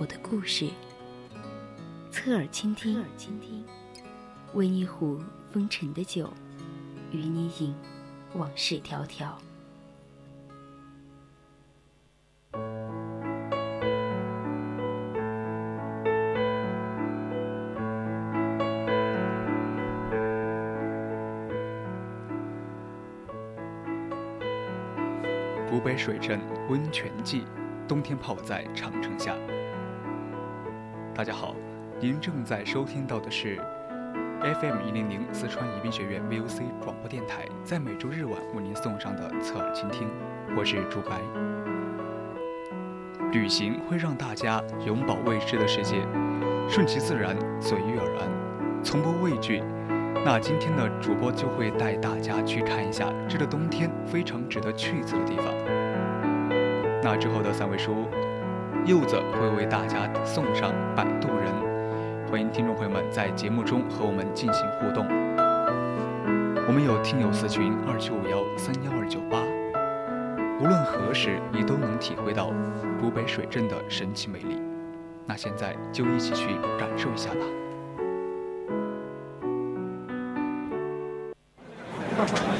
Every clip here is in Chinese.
我的故事，侧耳倾听，侧耳倾听，温一壶风尘的酒，与你饮往事迢迢。湖北水镇温泉记，冬天泡在长城下。大家好，您正在收听到的是 FM 一零零四川宜宾学院 VOC 广播电台，在每周日晚为您送上的侧耳倾听，我是朱白。旅行会让大家永葆未知的世界，顺其自然，随遇而安，从不畏惧。那今天的主播就会带大家去看一下这个冬天非常值得去一次的地方。那之后的三位书。柚子会为大家送上《摆渡人》，欢迎听众朋友们在节目中和我们进行互动。我们有听友四群二七五幺三幺二九八，无论何时你都能体会到古北水镇的神奇美丽。那现在就一起去感受一下吧。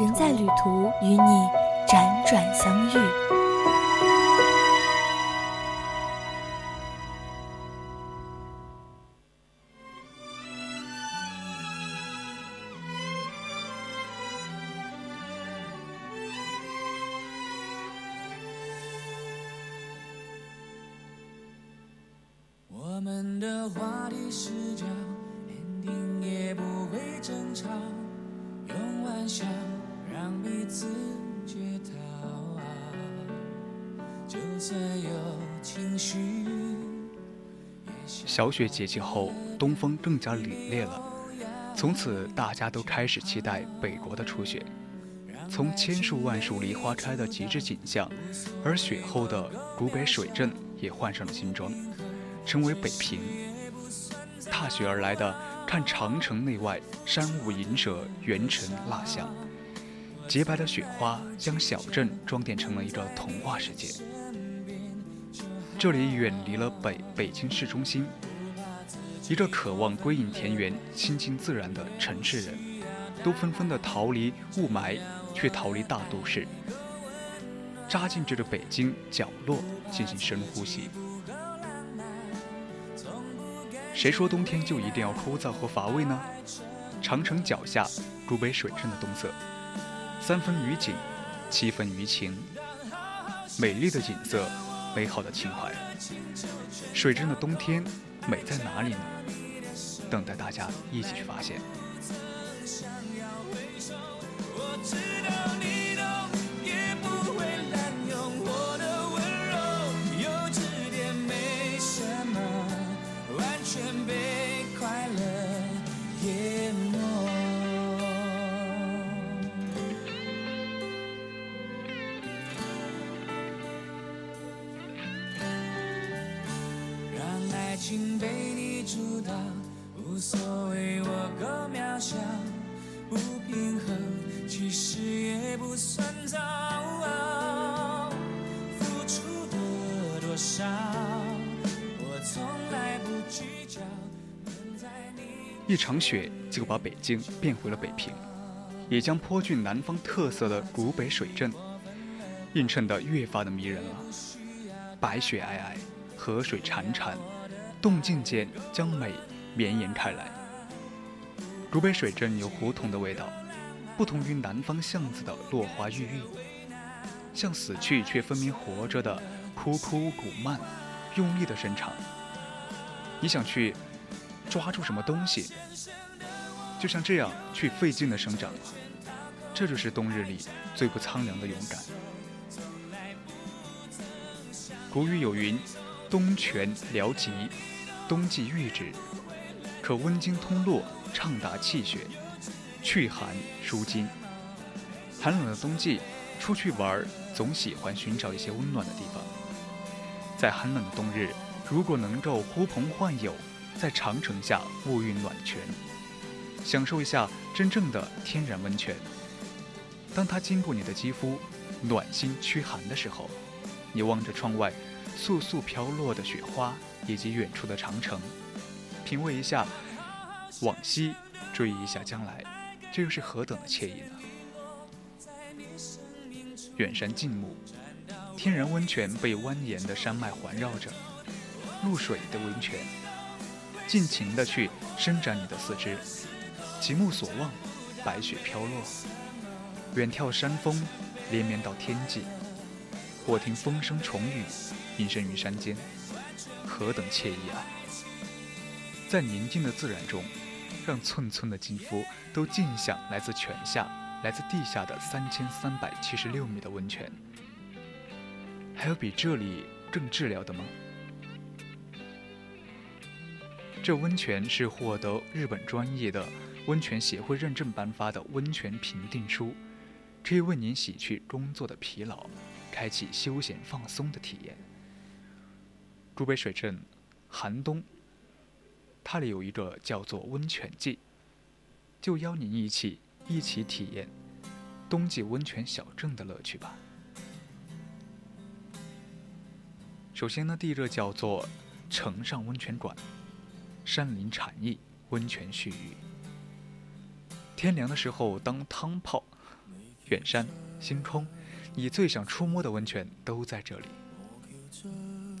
人在旅途，与你辗转相遇。我们的话题是叫，小雪节气后，东风更加凛冽了。从此，大家都开始期待北国的初雪。从千树万树梨花开的极致景象，而雪后的古北水镇也换上了新装，成为北平。踏雪而来的，看长城内外，山雾银蛇，元辰蜡像。洁白的雪花将小镇装点成了一个童话世界。这里远离了北北京市中心，一个渴望归隐田园、亲近自然的城市人，都纷纷的逃离雾霾，却逃离大都市，扎进这个北京角落进行深呼吸。谁说冬天就一定要枯燥和乏味呢？长城脚下，古北水镇的冬色。三分于景，七分于情。美丽的景色，美好的情怀。水镇的冬天，美在哪里呢？等待大家一起去发现。已经被你阻挡无所谓我够渺小不平衡其实也不算糟付出的多少我从来不计较一场雪就把北京变回了北平也将颇具南方特色的古北水镇映衬得越发的迷人了。白雪皑皑河水潺潺动静间将美绵延开来。竹北水镇有胡同的味道，不同于南方巷子的落花郁郁，像死去却分明活着的枯枯古蔓，用力的伸长。你想去抓住什么东西，就像这样去费劲的生长。这就是冬日里最不苍凉的勇敢。古语有云：“冬泉疗疾，冬季浴之，可温经通络。”畅达气血，祛寒舒筋。寒冷的冬季，出去玩总喜欢寻找一些温暖的地方。在寒冷的冬日，如果能够呼朋唤友，在长城下沐浴暖泉，享受一下真正的天然温泉。当它经过你的肌肤，暖心驱寒的时候，你望着窗外簌簌飘落的雪花，以及远处的长城，品味一下。往昔，追忆一下将来，这又是何等的惬意呢？远山静目，天然温泉被蜿蜒的山脉环绕着，露水的温泉，尽情的去伸展你的四肢，极目所望，白雪飘落，远眺山峰连绵到天际，或听风声虫语，隐身于山间，何等惬意啊！在宁静的自然中。让寸寸的肌肤都尽享来自泉下、来自地下的三千三百七十六米的温泉。还有比这里更治疗的吗？这温泉是获得日本专业的温泉协会认证颁发的温泉评定书，可以为您洗去工作的疲劳，开启休闲放松的体验。竹北水镇，寒冬。它里有一个叫做温泉季，就邀您一起一起体验冬季温泉小镇的乐趣吧。首先呢，第一个叫做城上温泉馆，山林禅意，温泉蓄浴。天凉的时候当汤泡，远山星空，你最想触摸的温泉都在这里。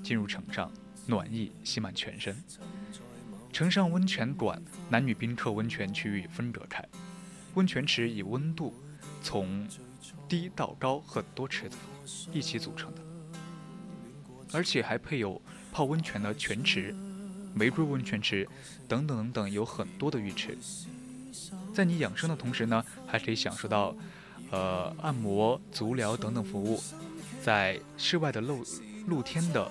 进入城上，暖意吸满全身。城上温泉馆男女宾客温泉区域分隔开，温泉池以温度从低到高很多池子一起组成的，而且还配有泡温泉的泉池、玫瑰温泉池等等等等，有很多的浴池。在你养生的同时呢，还可以享受到呃按摩、足疗等等服务。在室外的露露天的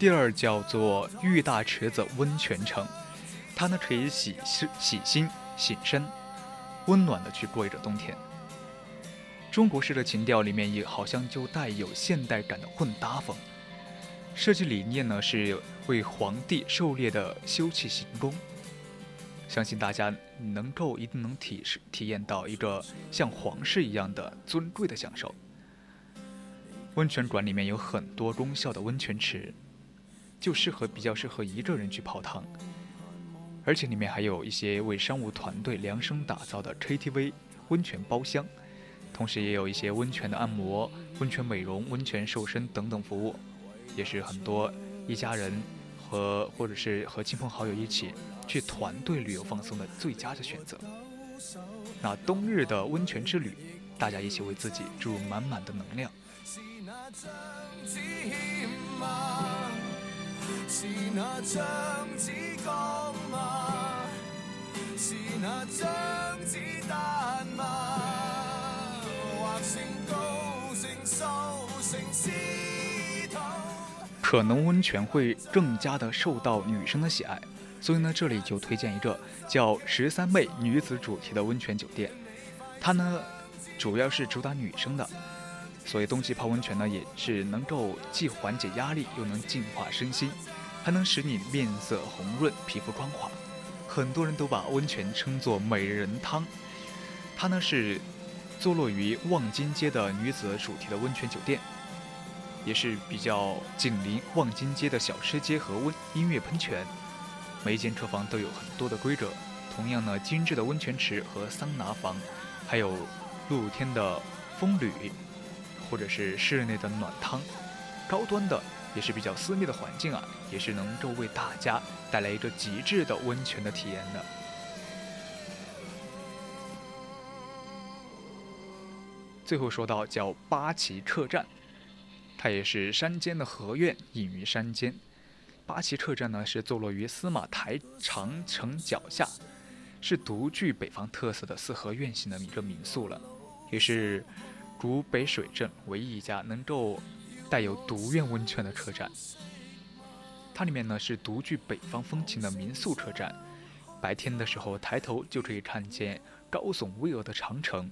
第二叫做玉大池子温泉城。它呢可以洗洗洗心醒身，温暖的去过一个冬天。中国式的情调里面也好像就带有现代感的混搭风。设计理念呢是为皇帝狩猎的休憩行宫。相信大家能够一定能体体验到一个像皇室一样的尊贵的享受。温泉馆里面有很多功效的温泉池，就适合比较适合一个人去泡汤。而且里面还有一些为商务团队量身打造的 KTV、温泉包厢，同时也有一些温泉的按摩、温泉美容、温泉瘦身等等服务，也是很多一家人和或者是和亲朋好友一起去团队旅游放松的最佳的选择。那冬日的温泉之旅，大家一起为自己注入满满的能量。是那枪子钢吗？是那枪子弹吗？可能温泉会更加的受到女生的喜爱，所以呢，这里就推荐一个叫十三妹女子主题的温泉酒店。它呢，主要是主打女生的。所以冬季泡温泉呢，也是能够既缓解压力，又能净化身心，还能使你面色红润、皮肤光滑。很多人都把温泉称作美人汤。它呢是坐落于望京街的女子主题的温泉酒店，也是比较紧邻望京街的小吃街和温音乐喷泉。每一间客房都有很多的规格。同样呢，精致的温泉池和桑拿房，还有露天的风吕，或者是室内的暖汤，高端的也是比较私密的环境啊，也是能够为大家带来一个极致的温泉的体验的。最后说到叫八旗客栈，它也是山间的合院，隐于山间。八旗客栈呢是坐落于司马台长城脚下。是独具北方特色的四合院型的一个民宿了，也是竹北水镇唯一一家能够带有独院温泉的客栈。它里面呢是独具北方风情的民宿客栈，白天的时候抬头就可以看见高耸巍峨的长城，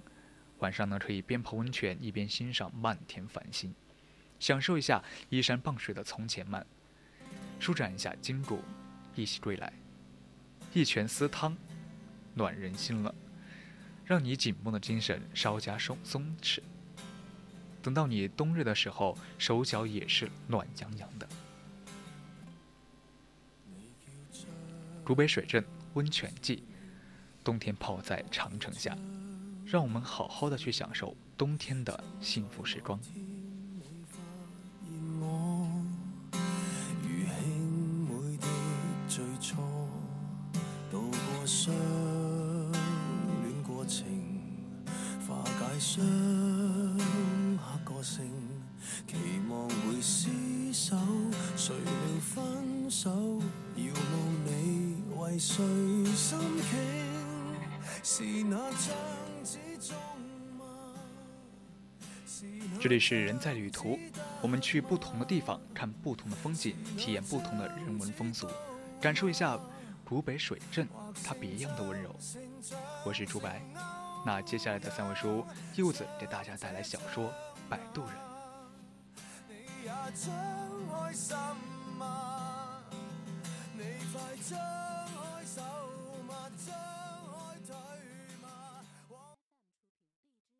晚上呢可以边泡温泉一边欣赏漫天繁星，享受一下依山傍水的从前慢，舒展一下筋骨，一洗归来，一泉私汤。暖人心了，让你紧绷的精神稍加松松弛。等到你冬日的时候，手脚也是暖洋洋的。古北水镇温泉季，冬天泡在长城下，让我们好好的去享受冬天的幸福时光。这里是人在旅途，我们去不同的地方看不同的风景，体验不同的人文风俗，感受一下古北水镇它别样的温柔。我是朱白，那接下来的三位书，柚子给大家带来小说《摆渡人》。你快张开手，